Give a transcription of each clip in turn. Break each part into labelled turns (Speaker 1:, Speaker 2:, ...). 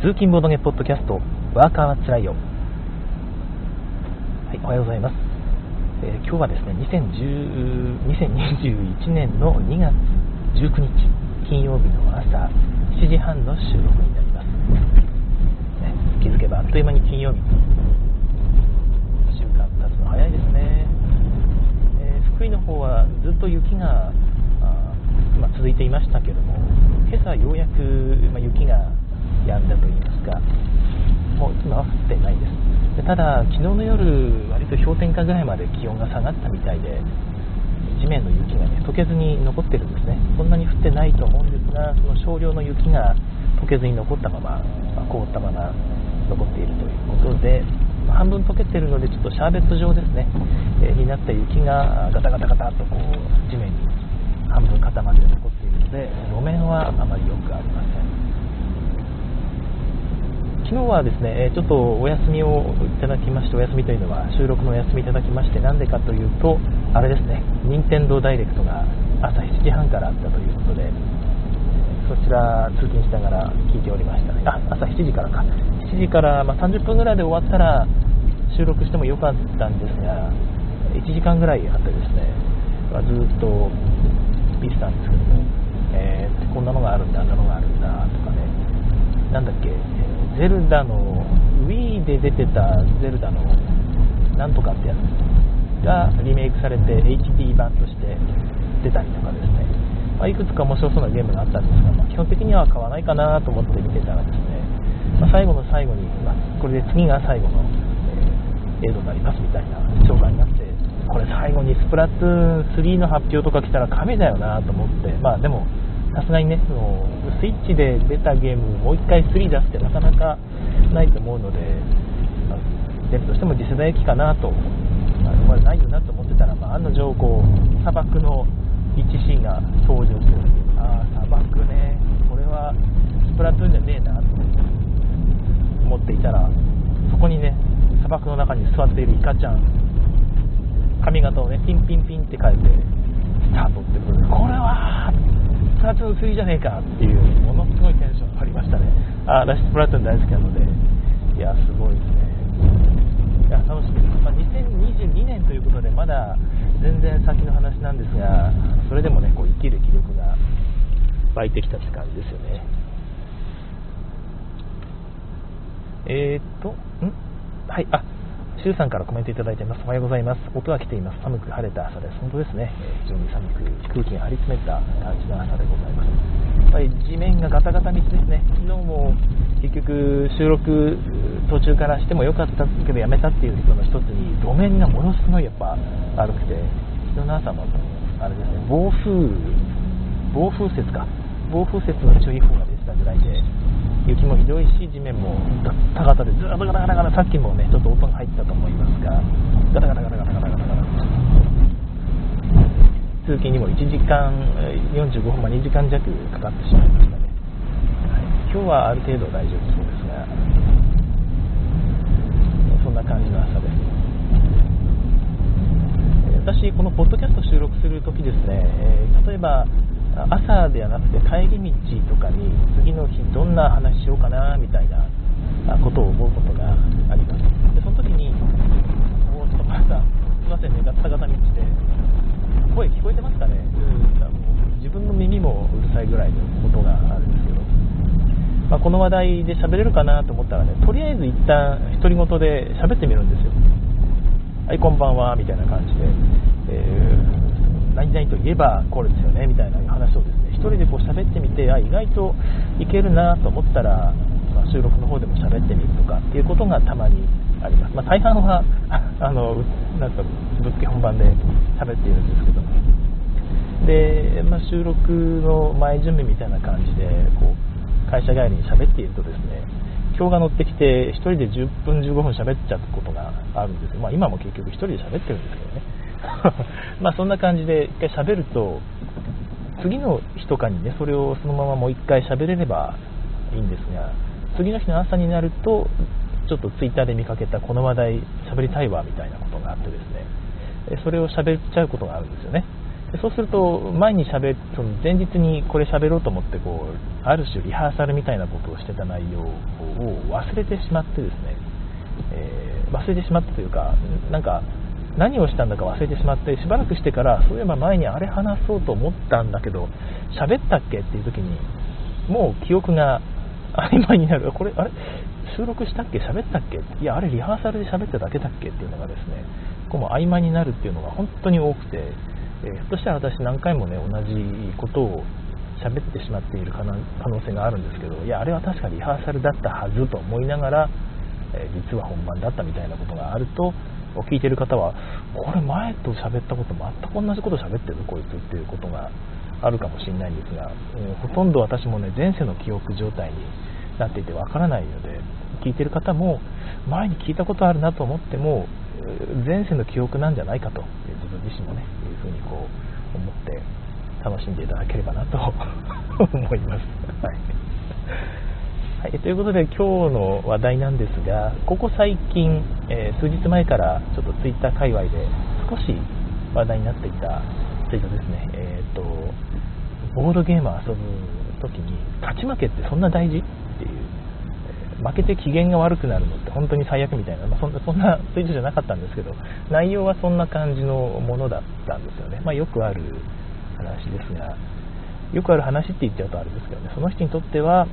Speaker 1: 通勤ボードゲポッドキャスト、ワーカーはつらいよ。はい、おはようございます。えー今日はですね、2010 2021年の2月19日、金曜日の朝7時半の収録になります。ね、気づけばあっという間に金曜日。1週間経つの早いですね。えー福井の方はずっと雪が、あまあ続いていましたけども、今朝ようやく、まあ雪が止んだといいますか、もう今は降ってないです。でただ、昨日の夜、割と氷点下ぐらいまで気温が下がったみたいで、地面の雪がね、溶けずに残ってるんですね。そんなに降ってないと思うんですが、その少量の雪が溶けずに残ったまま、まあ凍ったまま残っているということで、まあ半分溶けてるので、ちょっとシャーベット状ですね、えーになった雪がガタガタガタっとこう地面に半分固まって残っているので、路面はあまり良くありません。昨日はですね、ちょっとお休みをいただきまして、お休みというのは収録のお休みいただきまして、なんでかというと、あれですね、任天堂ダイレクトが朝7時半からあったということで、そちら通勤しながら聞いておりましたね。あ、朝7時からか。7時から、ま、30分ぐらいで終わったら収録してもよかったんですが、1時間ぐらいあってですね、まずっと見てたんですけども、えーこんなのがあるんだ、あんなのがあるんだとかね、なんだっけ、ゼルダの Wii で出てたゼルダのなんとかってやつがリメイクされて HD 版として出たりとかですね、まあ、いくつか面白そうなゲームがあったんですが、まあ基本的には買わないかなと思って見てたらですね、まあ最後の最後に、まこれで次が最後の、えー映像になりますみたいな紹介になって、これ最後にスプラトゥーン3の発表とか来たら神だよなと思って、まあでも、さすがにね、スイッチで出たゲームをもう一回3出すってなかなかないと思うので、まあ出るとしても次世代機かなと、まあ、まあないよなと思ってたら、まあ、案の定こう、砂漠の一シーンが登場するああ、砂漠ね、これはスプラトゥーンじゃねえなと思っていたら、そこにね、砂漠の中に座っているイカちゃん、髪型をね、ピンピンピンって変えて、スタートってことで、これは、プラトゥーン3じゃねえかっていう、ものすごいテンション上がりましたね。あー私、スプラトゥーン大好きなので、いや、すごいですね。いや、楽しみです。まあ、2022年ということで、まだ全然先の話なんですが、それでもね、こう生きる気力が湧いてきたって感じですよね。えーっと、ん？はい、あ、シュウさんからコメントいただいています。おはようございます。音が来ています。寒く晴れた朝です。本当ですね。えー非常に寒く、空気が張り詰めた感じの朝でございます。やっぱり地面がガタガタ道ですね。昨日も結局収録途中からしてもよかったけどやめたっていう人の一つに、路面がものすごいやっぱ悪くて、昨日の朝もあれですね、暴風、暴風雪か。暴風雪の注意報がたぐらいで、雪もひどいし、地面もガッタガタで、ずっとガタガタガタ、さっきもね、ちょっと音が入ったと思いますが、ガタガタガタガタガタガタガタ。通勤にも1時間45分、まあ、2時間弱かかってしまいましたね。今日はある程度大丈夫そうですが、そんな感じの朝です。私、このポッドキャスト収録するときですね、えー例えば朝ではなくて帰り道とかに次の日どんな話しようかなみたいなあことを思うことがあります。でその時に、おーちょっとまだ、すいませんね、ガッタガタ道で、声聞こえてますかね、うん自分の耳もうるさいぐらいのことがあるんですけど、まあ、この話題で喋れるかなと思ったらね、とりあえず一旦独り言で喋ってみるんですよ。はい、こんばんは、みたいな感じで、えー何々といえばこれですよね、みたいな話をですね、一人でこう喋ってみて、あ、意外といけるなと思ったら、まあ収録の方でも喋ってみるとかっていうことがたまにあります。まあ、大半は、あの、なんか、ぶっつけ本番で喋っているんですけども。で、まあ、収録の前準備みたいな感じで、こう、会社帰りに喋っているとですね、今日が乗ってきて、1人で10分、15分喋っちゃうことがあるんですよ。まあ、今も結局1人で喋ってるんですけどね。まあ、そんな感じで1回喋ると、次の日とかにね、それをそのままもう1回喋れればいいんですが、次の日の朝になると、ちょっとツイッターで見かけたこの話題喋りたいわみたいなことがあってですね、それを喋っちゃうことがあるんですよね。でそうすると前に喋その前日にこれ喋ろうと思ってこうある種リハーサルみたいなことをしてた内容を忘れてしまってですね、えー、忘れてしまったというかなんか何をしたんだか忘れてしまってしばらくしてからそういえば前にあれ話そうと思ったんだけど喋ったっけっていう時にもう記憶が曖昧になる。これあれ収録したっけ？喋ったっけ？いやあれリハーサルで喋っただけだっけっていうのがですねこうも曖昧になるっていうのが本当に多くて、えー、ひょっとしたら私何回もね同じことを喋ってしまっている可能性があるんですけどいやあれは確かリハーサルだったはずと思いながら、えー、実は本番だったみたいなことがあるとを聞いてる方はこれ前と喋ったこと全く同じこと喋ってるこいつっていうことがあるかもしれないんですが、え、ほとんど私もね前世の記憶状態になっていてわからないので聞いてる方も前に聞いたことあるなと思っても前世の記憶なんじゃないかと自分自身もねいうふうにこう思って楽しんでいただければなと 思います。はいはい、ということで今日の話題なんですがここ最近、えー、数日前からちょっとツイッター界隈で少し話題になっていたツイートですね、えーと、ボードゲームを遊ぶ時に勝ち負けってそんな大事？っていう、えー、負けて機嫌が悪くなるのって本当に最悪みたいな、まあ、そんなそんなツイートじゃなかったんですけど内容はそんな感じのものだったんですよね、まあ、よくある話ですがよくある話って言っちゃうとあれですけどねその人にとっては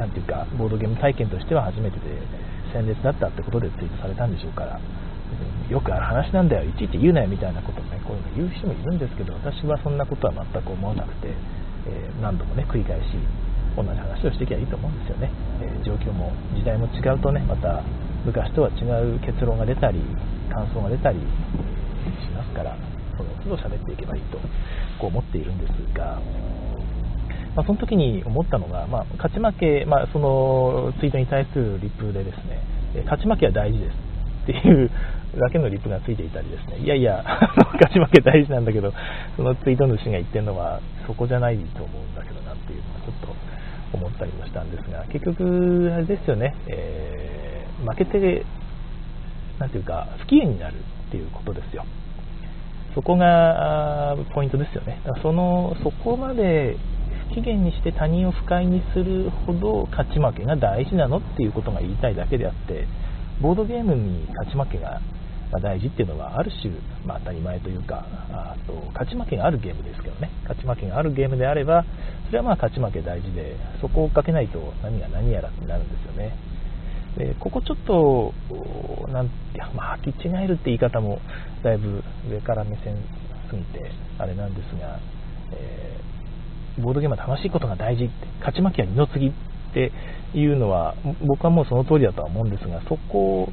Speaker 1: なんていうかボードゲーム体験としては初めてで鮮烈だったってことでツイートされたんでしょうから。よくある話なんだよ。いちいち言うなよみたいなことをねこういうの言う人もいるんですけど私はそんなことは全く思わなくて、えー、何度もね繰り返し同じ話をしていけばいいと思うんですよね、えー、状況も時代も違うとねまた昔とは違う結論が出たり感想が出たりしますからその都度喋っていけばいいとこう思っているんですがまあ、その時に思ったのが、まあ、勝ち負け、まあ、そのツイートに対するリプでですね、勝ち負けは大事ですっていうだけのリプがついていたりですね、いやいや、勝ち負け大事なんだけど、そのツイート主が言ってるのはそこじゃないと思うんだけどなっていうのはちょっと思ったりもしたんですが、結局、あれですよね、えー、負けて、なんていうか、不機嫌になるっていうことですよ。そこがポイントですよね。だからそのそこまで期限にして他人を不快にするほど勝ち負けが大事なのっていうことが言いたいだけであってボードゲームに勝ち負けが大事っていうのはある種、まあ、当たり前というかあと勝ち負けがあるゲームですけどね。勝ち負けがあるゲームであればそれはまあ勝ち負け大事でそこをかけないと何が何やらってなるんですよね。でここちょっとなんまあ、履き違えるって言い方もだいぶ上から目線すぎてあれなんですが、えボードゲームは楽しいことが大事って勝ち負けは二の次っていうのは僕はもうその通りだとは思うんですがそこ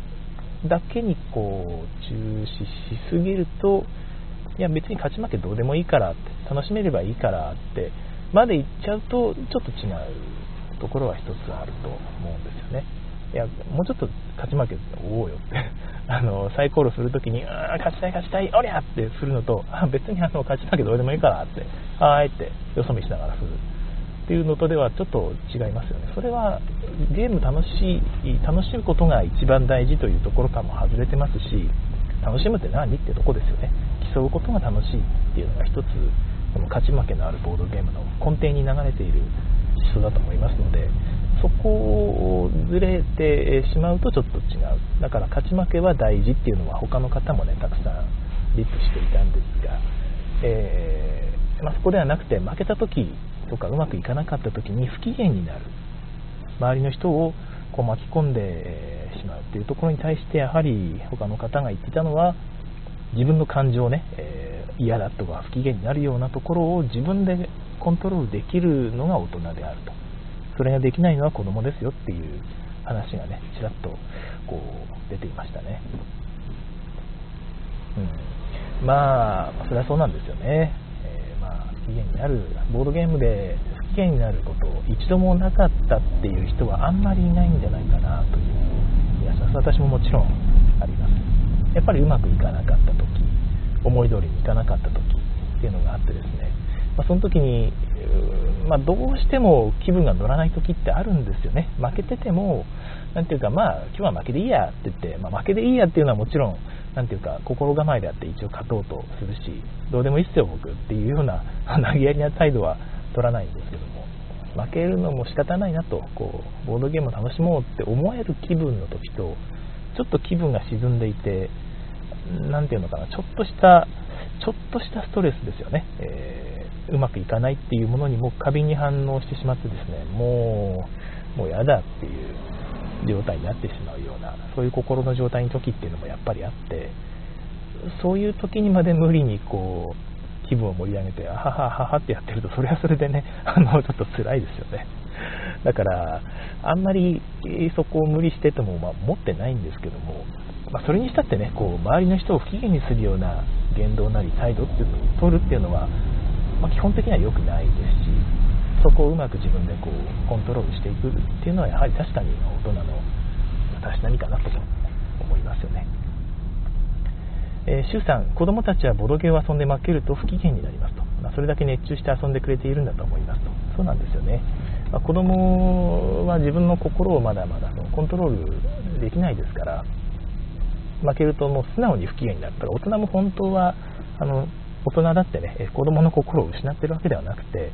Speaker 1: だけにこう重視しすぎるといや別に勝ち負けどうでもいいからって楽しめればいいからってまで言っちゃうとちょっと違うところは一つあると思うんですよね。いやもうちょっと勝ち負けおうよってあのサイコロするときに、勝ちたい勝ちたい、おりゃってするのと、別にあの勝ち負けどうでもいいからって、はーいってよそ見しながらするっていうのとではちょっと違いますよね。それはゲーム楽しい、楽しむことが一番大事というところからも外れてますし、楽しむって何ってとこですよね。競うことが楽しいっていうのが一つ、この勝ち負けのあるボードゲームの根底に流れている思想だと思いますので、そこをずれてしまうとちょっと違う。だから勝ち負けは大事っていうのは他の方もねたくさんリップしていたんですが、えー、まあ、そこではなくて負けた時とかうまくいかなかった時に不機嫌になる。周りの人をこう巻き込んでしまうっていうところに対してやはり他の方が言ってたのは自分の感情をね、えー、嫌だとか不機嫌になるようなところを自分でコントロールできるのが大人であると。それができないのは子供ですよっていう話がねちらっとこう出ていましたね、うん、まあそれはそうなんですよね、えー、まあ不機嫌になるボードゲームで不機嫌になることを一度もなかったっていう人はあんまりいないんじゃないかなという気がします。私ももちろんありますやっぱりうまくいかなかった時思い通りにいかなかった時っていうのがあってですねま、その時に、まあ、どうしても気分が乗らない時ってあるんですよね。負けててもなんていうかまあ今日は負けでいいやって言って、まあ、負けでいいやっていうのはもちろんなんていうか心構えであって一応勝とうとするしどうでもいいっすよ僕っていうような 投げやりな態度は取らないんですけども負けるのも仕方ないなとこうボードゲームを楽しもうって思える気分の時とちょっと気分が沈んでいて何ていうのかなちょっとしたちょっとしたストレスですよね、えー、うまくいかないっていうものにも過敏に反応してしまってですねもうもうやだっていう状態になってしまうようなそういう心の状態の時っていうのもやっぱりあってそういう時にまで無理にこう気分を盛り上げてあははははってやってるとそれはそれでね あのちょっと辛いですよね。だからあんまりそこを無理してても、まあ、持ってないんですけども、まあ、それにしたってねこう周りの人を不機嫌にするような言動なり態度っていうのを取るっていうのは、まあ、基本的には良くないですしそこをうまく自分でこうコントロールしていくっていうのはやはり確かに大人のたしなみかなと思いますよね。えー、さん、子供たちはボドゲを遊んで負けると不機嫌になりますと、まあ、それだけ熱中して遊んでくれているんだと思いますと、そうなんですよね、まあ、子供は自分の心をまだまだそのコントロールできないですから、負けるともう素直に不機嫌になったら、大人も本当はあの大人だってね、子供の心を失ってるわけではなくて、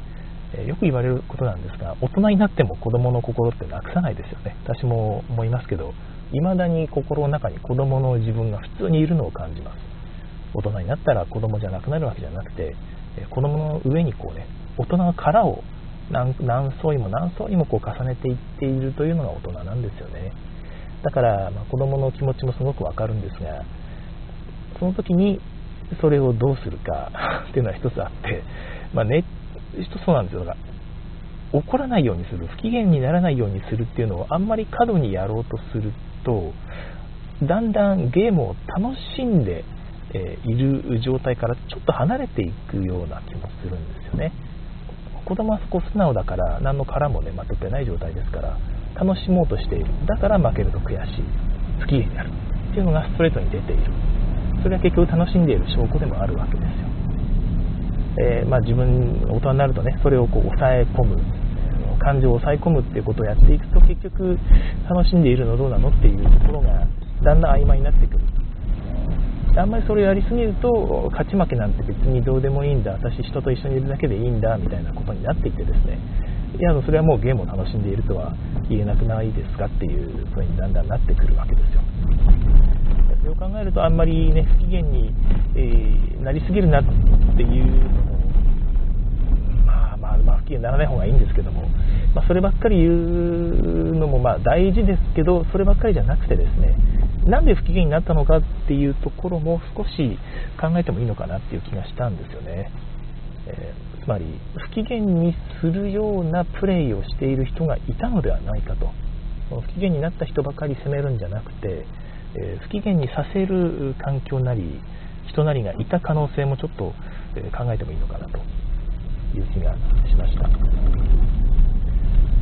Speaker 1: よく言われることなんですが、大人になっても子供の心ってなくさないですよね。私も思いますけど、未だに心の中に子供の自分が普通にいるのを感じます。大人になったら子供じゃなくなるわけじゃなくて、子供の上にこうね、大人の殻を何層にも何層にもこう重ねていっているというのが大人なんですよね。だから、まあ、子供の気持ちもすごくわかるんですが、その時にそれをどうするか っていうのは一つあって、まあ、ね、そうなんですよ。だから怒らないようにする不機嫌にならないようにするっていうのをあんまり過度にやろうとするとだんだんゲームを楽しんで、えいる状態からちょっと離れていくような気もするんですよね。子供はそこ素直だから何の殻もねまとってない状態ですから楽しもうとしている。だから負けると悔しい。不機嫌になる。っていうのがストレートに出ている。それは結局楽しんでいる証拠でもあるわけですよ。えー、まあ、自分大人になるとねそれをこう抑え込む感情を抑え込むっていうことをやっていくと結局楽しんでいるのどうなのっていうところがだんだん曖昧になってくる。あんまりそれをやりすぎると勝ち負けなんて別にどうでもいいんだ。私人と一緒にいるだけでいいんだみたいなことになっていってですね。いやそれはもうゲームを楽しんでいるとは言えなくないですかっていうふうにだんだんなってくるわけですよ。それを考えるとあんまりね不機嫌に、えー、なりすぎるなっていうのもまあまあまあ不機嫌にならない方がいいんですけども、まあ、そればっかり言うのもまあ大事ですけどそればっかりじゃなくてですねなんで不機嫌になったのかっていうところも少し考えてもいいのかなっていう気がしたんですよね、えー、つまり不機嫌にするようなプレイをしている人がいたのではないかと。不機嫌になった人ばかり責めるんじゃなくてえ不機嫌にさせる環境なり人なりがいた可能性もちょっと、え考えてもいいのかなという気がしました。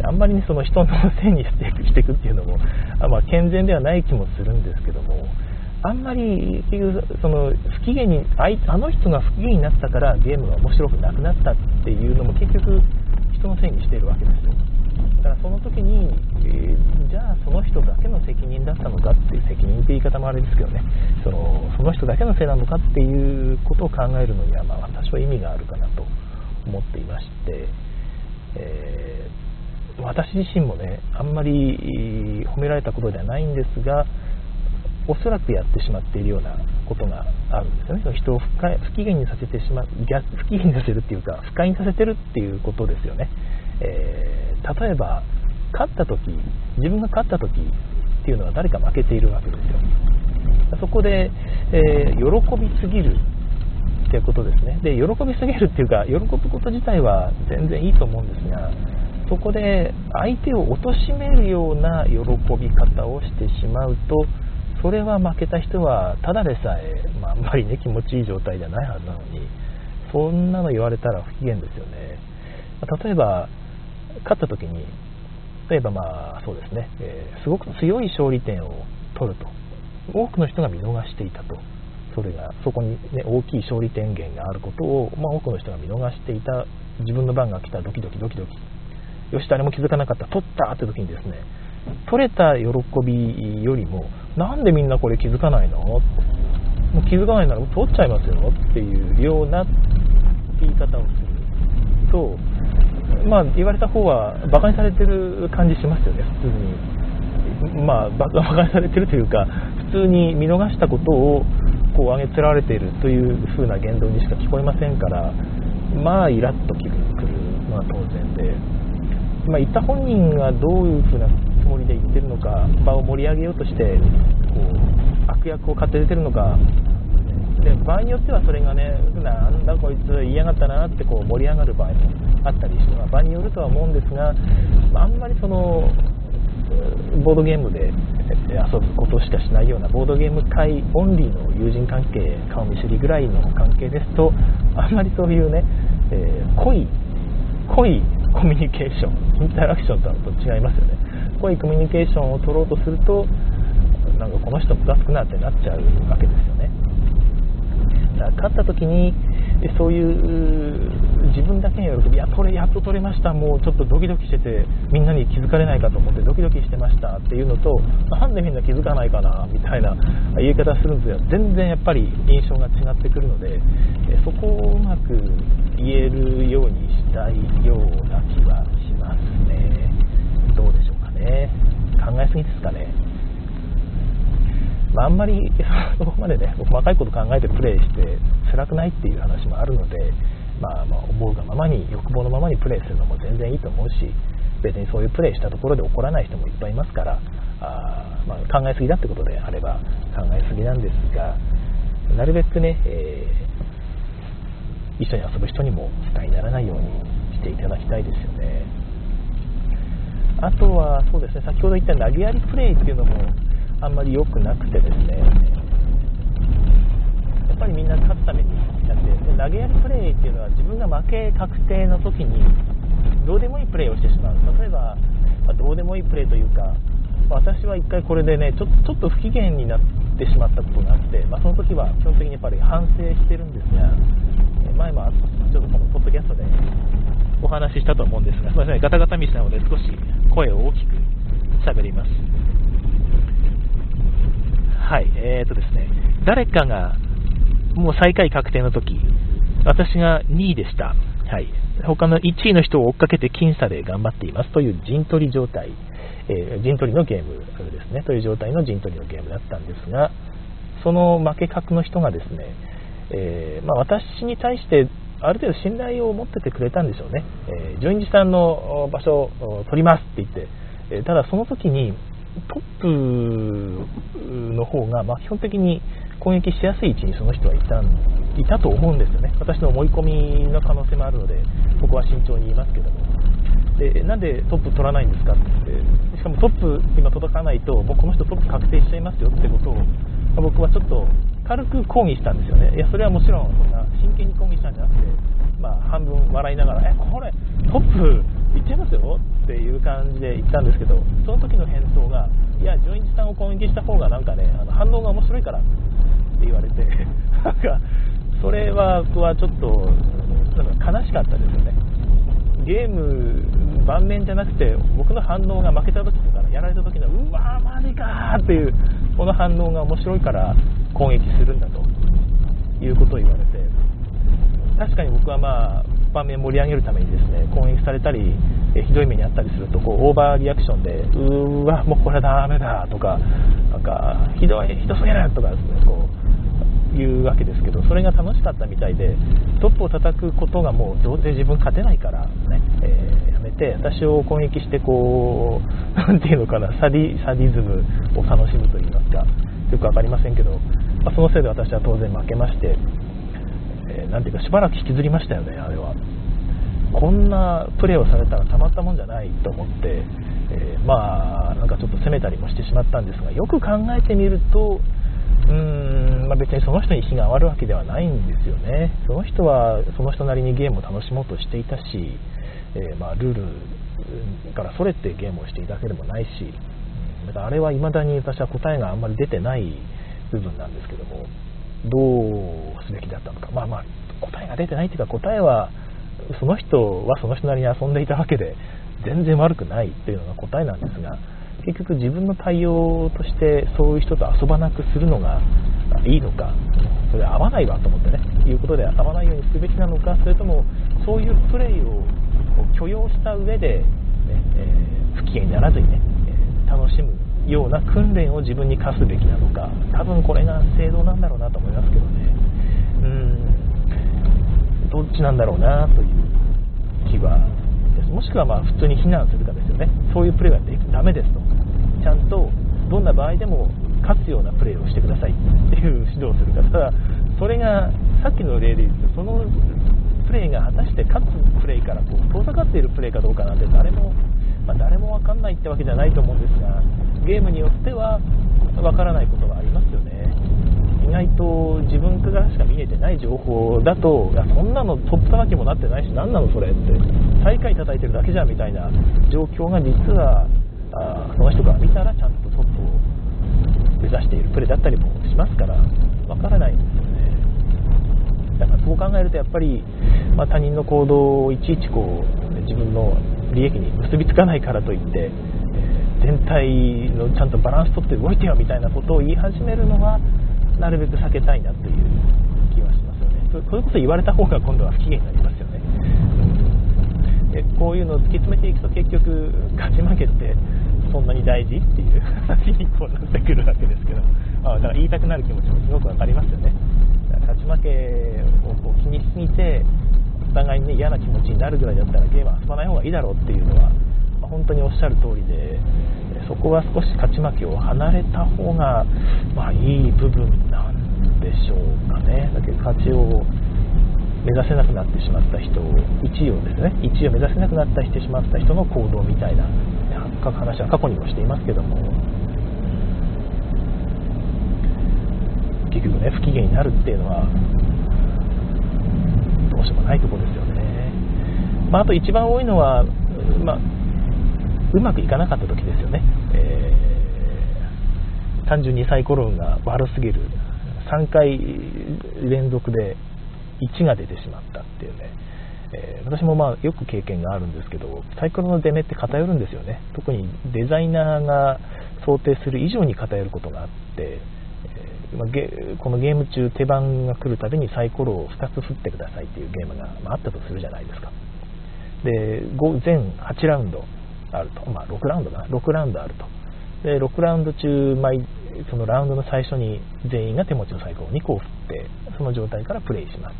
Speaker 1: あんまりねその人のせいにしていくっていうのもあ、まあ、健全ではない気もするんですけどもあんまり結局その不機嫌にあの人が不機嫌になったからゲームが面白くなくなったっていうのも結局人のせいにしているわけですよ。だからその時に、えー、じゃあその人だけの責任だったのかっていう責任って言い方もあれですけどね。そのその人だけのせいなのかっていうことを考えるのには、まあ、多少意味があるかなと思っていまして、えー、私自身もねあんまり褒められたことではないんですがおそらくやってしまっているようなことがあるんですよね。人を不不機嫌にさせてしまう不機嫌にさせるっていうか不快にさせてるっていうことですよね。えー、例えば勝った時自分が勝った時っていうのは誰か負けているわけですよ。そこで、えー、喜びすぎるっていうことですね。で喜びすぎるっていうか喜ぶこと自体は全然いいと思うんですがそこで相手を貶めるような喜び方をしてしまうとそれは負けた人はただでさえ、まあ、あんまりね気持ちいい状態じゃないはずなのにそんなの言われたら不機嫌ですよね。例えば勝った時に例えばまあそうですね、えー、すごく強い勝利点を取ると。多くの人が見逃していたと。それがそこに、ね、大きい勝利点源があることを、まあ、多くの人が見逃していた。自分の番が来たドキドキドキドキ。よし誰も気づかなかった。取ったって時にですね取れた喜びよりもなんでみんなこれ気づかないの？もう気づかないなら取っちゃいますよっていうような言い方をするとまあ言われた方は馬鹿にされてる感じしますよね普通に。まあ 馬鹿にされてるというか普通に見逃したことをこう上げつられているという風な言動にしか聞こえませんからまあイラッとくるのは当然で、まあ、言った本人がどういう風なつもりで言ってるのか場を盛り上げようとしてこう悪役を買って出てるのか。で場合によってはそれがねなんだこいつ言いやがったなってこう盛り上がる場合もあったりして、まあ、場によるとは思うんですが、まあ、んまりそのボードゲームで遊ぶことしかしないようなボードゲーム界オンリーの友人関係顔見知りぐらいの関係ですとあんまりそういうね、えー、濃い濃いコミュニケーションインタラクションとはと違いますよね。濃いコミュニケーションを取ろうとするとなんかこの人ムカつくなってなっちゃうわけですよね。だから勝った時にでそういう自分だけの喜び、いや、これやっと取れました、もうちょっとドキドキしてて、みんなに気づかれないかと思ってドキドキしてましたっていうのと、なんでみんな気づかないかなみたいな言い方するんですが、全然やっぱり印象が違ってくるので、そこをうまく言えるようにしたいような気はしますね。どうでしょうかね。考えすぎですかね。まあ、あんまり そこまでね、細かいこと考えてプレイして辛くないっていう話もあるので、まあ、まあ思うがままに、欲望のままにプレイするのも全然いいと思うし、別にそういうプレイしたところで怒らない人もいっぱいいますから、あまあ、考えすぎだってことであれば考えすぎなんですが、なるべくね、えー、一緒に遊ぶ人にも負担にならないようにしていただきたいですよね。あとは、そうですね、先ほど言った投げやりプレイっていうのも、あんまり良くなくてですね、やっぱりみんな勝つためにやってで投げやりプレーっていうのは自分が負け確定の時にどうでもいいプレーをしてしまう。例えば、まあ、どうでもいいプレーというか私は1回これでねちょちょっと不機嫌になってしまったことがあって、まあ、その時は基本的にやっぱり反省してるんですが前もちょっとこのポッドキャストでお話ししたと思うんですがすみませんガタガタ道なので少し声を大きく喋ります。はい、えーとですね、誰かがもう最下位確定の時、私が2位でした。はい。他の1位の人を追っかけて僅差で頑張っていますという陣取り状態、えー、陣取りのゲームですね、という状態の陣取りのゲームだったんですが、その負け格の人がですね、えー、まあ、私に対してある程度信頼を持っててくれたんでしょうね。えー、順次さんの場所を取りますって言って、えただその時にトップの方が、ま、基本的に攻撃しやすい位置にその人はいたいたと思うんですよね、私の思い込みの可能性もあるので、ここは慎重に言いますけども、でなんでトップ取らないんですかって、しかもトップ今届かないと、もうこの人トップ確定しちゃいますよってことをま、僕はちょっと軽く抗議したんですよね、いや、それはもちろん、そんな真剣に抗議したんじゃなくて、まあ、半分笑いながら、え、これ、トップいっちゃいますよっていう感じで言ったんですけど、その時の返答が、いや、純一さんを攻撃した方がなんかね、あの反応が面白いからって言われて、なんか、それは僕はちょっと、なんか悲しかったですよね。ゲーム、盤面じゃなくて、僕の反応が負けた時とか、やられた時の、うわー、マジかーっていう、この反応が面白いから攻撃するんだということを言われて、確かに僕はまあ、盤面盛り上げるためにですね攻撃されたり、えひどい目にあったりするとこうオーバーリアクションでうわもうこれダメだとかなんかひどいひどすぎるとかですねこう言うわけですけどそれが楽しかったみたいでトップを叩くことがもうどうせ自分勝てないからね、えー、やめて私を攻撃してこう何ていうのかなサディサディズムを楽しむといいますかよく分かりませんけど、まあ、そのせいで私は当然負けましてえー、ていうかしばらく引きずりましたよね、あれは。こんなプレーをされたらたまったもんじゃないと思って、えー、まあ、なんかちょっと責めたりもしてしまったんですが、よく考えてみると、うーん、まあ、別にその人に非があるわけではないんですよね。その人はその人なりにゲームを楽しもうとしていたし、えー、まあ、ルールからそれてゲームをしていたわけでもないし、だかあれは未だに私は答えがあんまり出てない部分なんですけども、どうすべきだったのか、まあまあ、答えが出てないというか、答えは、その人はその人なりに遊んでいたわけで、全然悪くないっていうのが答えなんですが、結局自分の対応としてそういう人と遊ばなくするのがいいのか、それ合わないわと思ってね、いうことで遊ばないようにすべきなのか、それともそういうプレイを許容した上で、ねえー、不機嫌にならずにね、え楽しむような訓練を自分に課すべきなのか、多分これが正道なんだろうなと思いますけどね、うん、どっちなんだろうなという気はです。もしくはまあ普通に非難するかですよね、そういうプレーはダメですと、ちゃんとどんな場合でも勝つようなプレーをしてくださいっていう指導をするか、ただ、それがさっきの例で言うと、そのプレーが果たして勝つプレーからこう遠ざかっているプレーかどうかなんて誰も、まあ、誰もんないってわけじゃないと思うんですが、ゲームによっては分からないことがありますよね。意外と自分からしか見えてない情報だと、いやそんなのとっさなきもなってないし、何なのそれって、最下位叩いてるだけじゃんみたいな状況が実は、あその人から見たらちゃんとトップを目指しているプレーだったりもしますから、わからないんですよね。だからそう考えると、やっぱり、まあ、他人の行動をいちいちこう自分の利益に結びつかないからといって、え全体のちゃんとバランスとって動いてよみたいなことを言い始めるのはなるべく避けたいなという気はしますよね。それこそ言われた方が今度は不機嫌になりますよね、でこういうのを突き詰めていくと結局勝ち負けってそんなに大事っていう話にこうなってくるわけですけどあだから言いたくなる気持ちもすごく分かりますよね。勝ち負けをこう気にしすぎてお互いに、ね、嫌な気持ちになるぐらいだったらゲームは遊ばない方がいいだろうっていうのはま本当におっしゃる通りで、そこは少し勝ち負けを離れた方が、まあ、いい部分なんでしょうかね。だけど勝ちを目指せなくなってしまった人を、1位をですね、1位を目指せなくなったしてしまった人の行動みたいな話は過去にもしていますけども、結局ね、不機嫌になるっていうのは、うしようもないところですよね。まあ、あと一番多いのは、まあうまくいかなかった時ですよね、えー、単純にサイコロ運が悪すぎる。3回連続で1が出てしまったっていうね、えー、私もまあよく経験があるんですけどサイコロの出目って偏るんですよね。特にデザイナーが想定する以上に偏ることがあって、えー、このゲーム中手番が来るたびにサイコロを2つ振ってくださいっていうゲームが、まあ、ったとするじゃないですかで5全8ラウンドあると、まあ、6ラウンドかな、6ラウンドあると。で、6ラウンド中、毎そのラウンドの最初に全員が手持ちのサイコロを2個振って、その状態からプレイします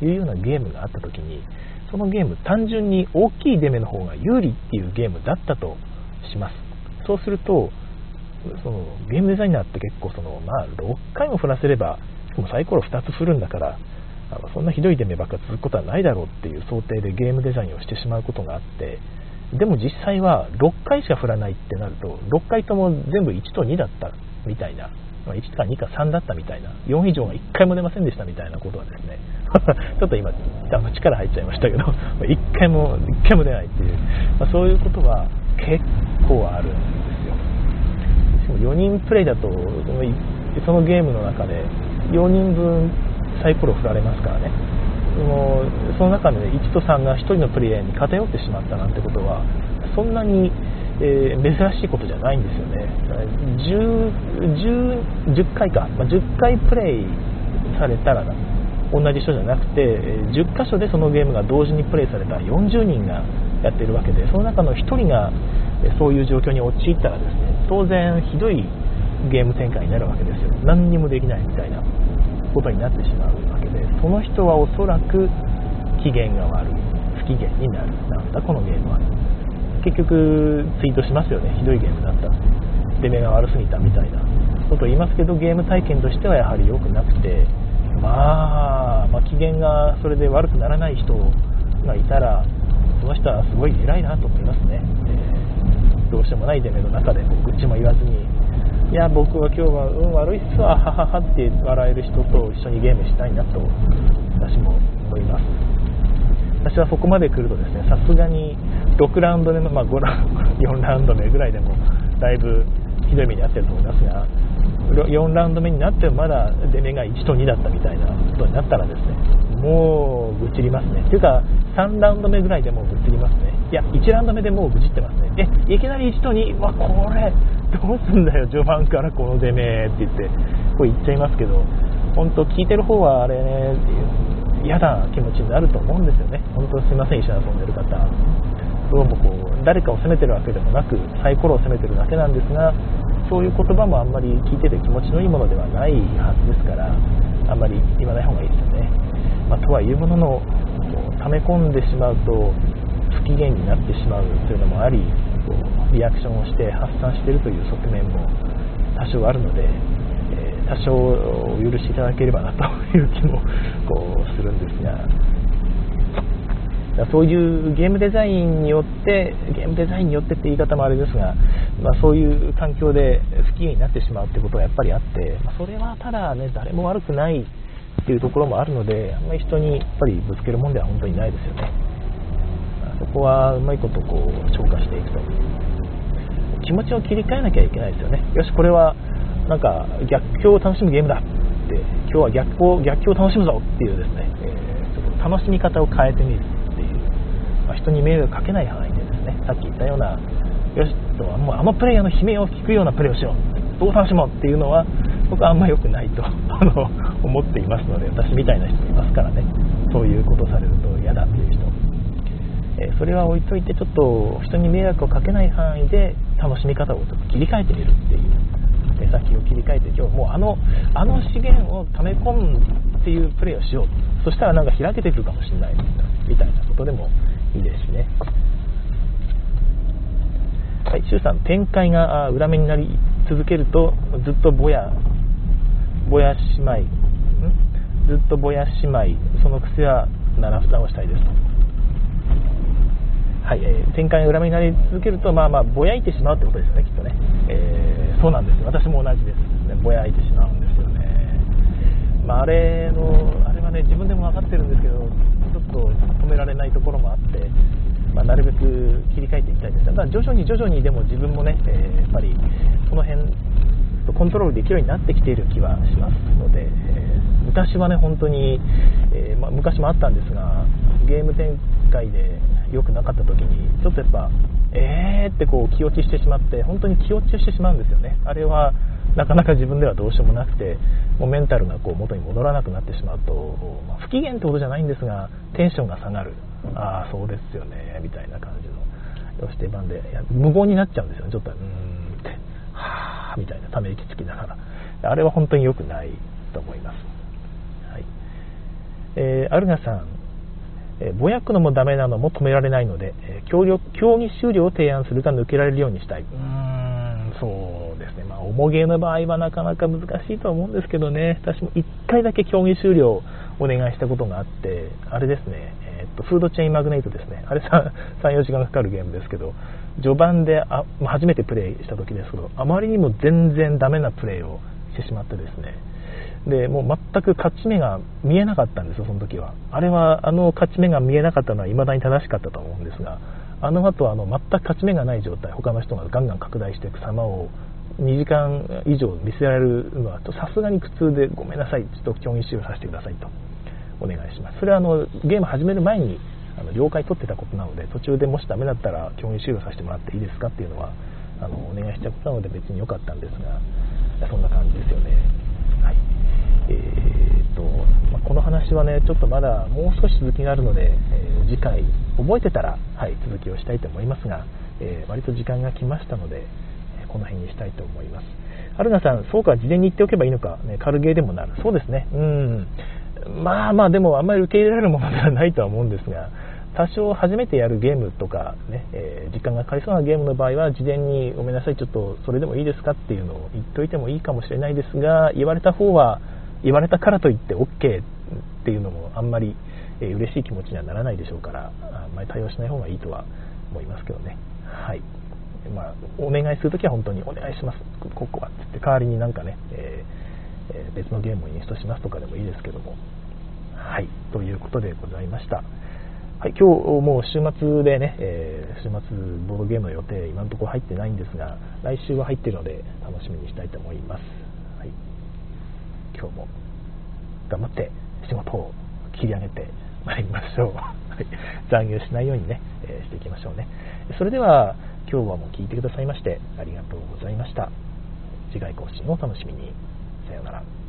Speaker 1: というようなゲームがあった時に、そのゲーム、単純に大きい出目の方が有利っていうゲームだったとします。そうすると、そのゲームデザイナーって結構その、まあ、6回も振らせれば、しかもサイコロ2つ振るんだから、あのそんなひどい出目ばっか続くことはないだろうっていう想定でゲームデザインをしてしまうことがあって、でも実際は6回しか振らないってなると6回とも全部1と2だったみたいな1か2か3だったみたいな4以上が1回も出ませんでしたみたいなことはですね ちょっと今あの力入っちゃいましたけど1回も1回も出ないっていう、まあ、そういうことは結構ある。んです4人プレイだとそのゲームの中で4人分サイコロ振られますからね。そのその中で、1と3が1人のプレイヤーに偏ってしまったなんてことはそんなに、えー、珍しいことじゃないんですよね。10, 10, 10回か、まあ、10回プレイされたら同じ人じゃなくて10箇所でそのゲームが同時にプレイされた40人がやっているわけでその中の1人がそういう状況に陥ったらですね当然ひどいゲーム展開になるわけですよ。何にもできないみたいなことになってしまうわけでその人はおそらく機嫌が悪い不機嫌になる。なんだこのゲームは。結局ツイートしますよね。ひどいゲームだった。出目が悪すぎたみたいな。ことを言いますけどゲーム体験としてはやはり良くなくて、まあ、まあ機嫌がそれで悪くならない人がいたらその人はすごい偉いなと思いますね、しもない出目の中で愚痴も言わずにいや僕は今日は運悪いっすわはははって笑える人と一緒にゲームしたいなと私も思います。私はそこまで来るとですねさすがに6ラウンド目の、まあ、5ラ4ラウンド目ぐらいでもだいぶひどい目に遭ってると思いますが4ラウンド目になってもまだ出目が1と2だったみたいなことになったらですねもう愚痴りますね。というか3ラウンド目ぐらいでもう愚痴りますね。いや1ラウンド目でもう愚痴ってますね。えいきなり1と2わこれどうすんだよ序盤からこの出目って言って。こう言っちゃいますけど本当聞いてる方はあれね嫌な気持ちになると思うんですよね。本当すいません一緒に遊んでる方。どうもこう誰かを責めてるわけでもなくサイコロを責めてるだけなんですがそういう言葉もあんまり聞いてて気持ちのいいものではないはずですからあんまり言わない方がいいですよね、まあ、とはいうものの溜め込んでしまうと不機嫌になってしまうというのもありリアクションをして発散しているという側面も多少あるので、えー、多少お許しいただければなという気もこうするんですが。そういうゲームデザインによってゲームデザインによってって言い方もあれですが、まあ、そういう環境で不機嫌になってしまうってことはやっぱりあって、まあ、それはただね誰も悪くないっていうところもあるのであんまり人にやっぱりぶつけるもんでは本当にないですよね、そこはうまいことこう消化していくと。気持ちを切り替えなきゃいけないですよね。よしこれはなんか逆境を楽しむゲームだって今日は逆境逆境を楽しむぞっていうですね、えー、ちょっと楽しみ方を変えてみるっていう。まあ、人に迷惑かけない範囲でですねさっき言ったようなよしともうあのプレイヤーの悲鳴を聞くようなプレーをしよう。どう楽しもうっていうのは僕はあんま良くないと あの思っていますので私みたいな人いますからね。そういうことされると嫌だっていう人、えー、それは置いといてちょっと人に迷惑をかけない範囲で楽しみ方をちょっと切り替えてみるっていう。目先を切り替えて今日もうあのあの資源を溜め込むっていうプレーをしよう。そしたらなんか開けてくるかもしれないみたいなことでもいいですしね。はい、周さん、展開が裏目になり続けると、ずっとぼや、ぼや姉妹、ん？ずっとぼや姉妹、その癖は七札をしたいですと。はい、えー、展開が裏目になり続けると、まあまあ、ぼやいてしまうってことですよね、きっとね。えー、そうなんです。私も同じですね。ぼやいてしまうんですよね。まあ、あれの、あれはね、自分でも分かってるんですけど、ちょっと止められないところもあって、まあ、なるべく切り替えていきたいですただ徐々に徐々にでも自分もね、えー、やっぱりその辺コントロールできるようになってきている気はしますので、えー、昔はね本当に、えー、ま、昔もあったんですがゲーム展開で良くなかった時にちょっとやっぱえーってこう気落ちしてしまって本当に気落ちしてしまうんですよね。あれはなかなか自分ではどうしようもなくてもうメンタルがこう元に戻らなくなってしまうと、まあ、不機嫌ってことじゃないんですがテンションが下がる。ああそうですよねみたいな感じのよし出番でいや無言になっちゃうんですよねちょっとうーんって。はみたいなため息つきながら。あれは本当に良くないと思います、はい。えー、アルガさん。えぼやくのもダメなのも止められないので、え競競技終了を提案するか抜けられるようにしたい。うーん、そうですね。まあ、重ゲーの場合はなかなか難しいとは思うんですけどね、私も1回だけ競技終了をお願いしたことがあって、あれですね、と、フードチェーンマグネイトですね。あれ3、3 4時間かかるゲームですけど、序盤であ、初めてプレイした時ですけど、あまりにも全然ダメなプレイをしてしまってですね、でもう全く勝ち目が見えなかったんですよ、その時は。あれは、あの勝ち目が見えなかったのは未だに正しかったと思うんですが、あの後はあの全く勝ち目がない状態、他の人がガンガン拡大していく様を2時間以上見せられるのはさすがに苦痛でごめんなさい、ちょっと競技終了させてくださいとお願いします。それはあのゲーム始める前にあの了解取ってたことなので、途中でもしダメだったら競技終了させてもらっていいですかっていうのはあのお願いしたことなので別に良かったんですが、そんな感じですよね。はい。えーとまあ、この話はねちょっとまだもう少し続きがあるので、えー、次回覚えてたら、はい、続きをしたいと思いますが、えー、割と時間が来ましたので、この辺にしたいと思います。春菜さんそうか事前に言っておけばいいのか、ね、軽ゲーでもなる。そうですね。うん。まあまあでもあんまり受け入れられるものではないとは思うんですが多少初めてやるゲームとかね、えー、時間がかかりそうなゲームの場合は事前にごめんなさいちょっとそれでもいいですかっていうのを言っておいてもいいかもしれないですが言われた方は言われたからといって OK っていうのもあんまり、えー、嬉しい気持ちにはならないでしょうからあんまり対応しない方がいいとは思いますけどね。はい。まあ、お願いするときは本当にお願いします。ここはってって代わりになんかね、えーえ、別のゲームをインストしますとかでもいいですけどもはいということでございましたはい、今日もう週末でね、えー、週末ボードゲームの予定今のところ入ってないんですが来週は入ってるので楽しみにしたいと思います、はい今日も頑張って仕事を切り上げてまいりましょう。残業しないようにね、えー、していきましょうね。それでは、今日はもう聞いてくださいまして、ありがとうございました。次回更新をお楽しみに。さようなら。